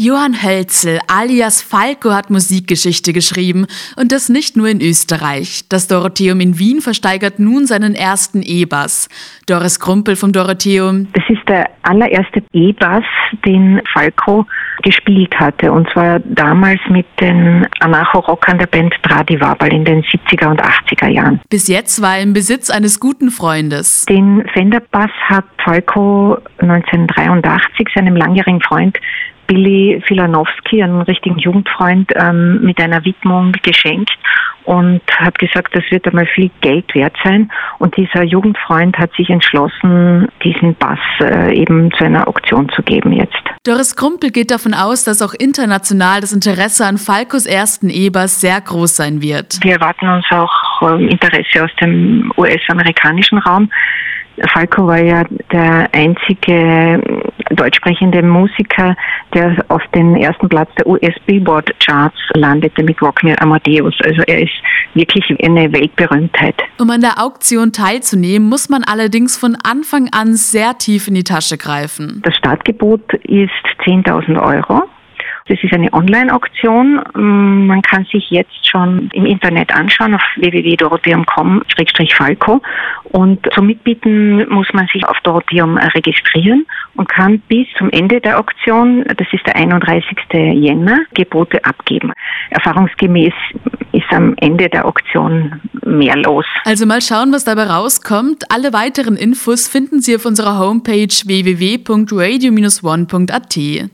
Johann Hölzel alias Falco hat Musikgeschichte geschrieben und das nicht nur in Österreich. Das Dorotheum in Wien versteigert nun seinen ersten E-Bass. Doris Krumpel vom Dorotheum. Das ist der allererste E-Bass, den Falco gespielt hatte und zwar damals mit den Anarcho-Rockern der Band Tradivabal in den 70er und 80er Jahren. Bis jetzt war er im Besitz eines guten Freundes. Den Fender-Bass hat Falco 1983 seinem langjährigen Freund Billy Filanowski, einen richtigen Jugendfreund, ähm, mit einer Widmung geschenkt und hat gesagt, das wird einmal viel Geld wert sein. Und dieser Jugendfreund hat sich entschlossen, diesen Bass äh, eben zu einer Auktion zu geben jetzt. Doris Krumpel geht davon aus, dass auch international das Interesse an Falkos ersten E-Bass sehr groß sein wird. Wir erwarten uns auch äh, Interesse aus dem US-amerikanischen Raum. Falco war ja der einzige deutschsprechende Musiker, der auf den ersten Platz der US-Billboard-Charts landete mit Rock Me Amadeus. Also er ist wirklich eine Weltberühmtheit. Um an der Auktion teilzunehmen, muss man allerdings von Anfang an sehr tief in die Tasche greifen. Das Startgebot ist 10.000 Euro. Das ist eine Online-Auktion. Man kann sich jetzt schon im Internet anschauen auf www.dorotheum.com-falco und zum Mitbieten muss man sich auf Dorotheum registrieren und kann bis zum Ende der Auktion, das ist der 31. Jänner, Gebote abgeben. Erfahrungsgemäß ist am Ende der Auktion mehr los. Also mal schauen, was dabei rauskommt. Alle weiteren Infos finden Sie auf unserer Homepage www.radio-one.at.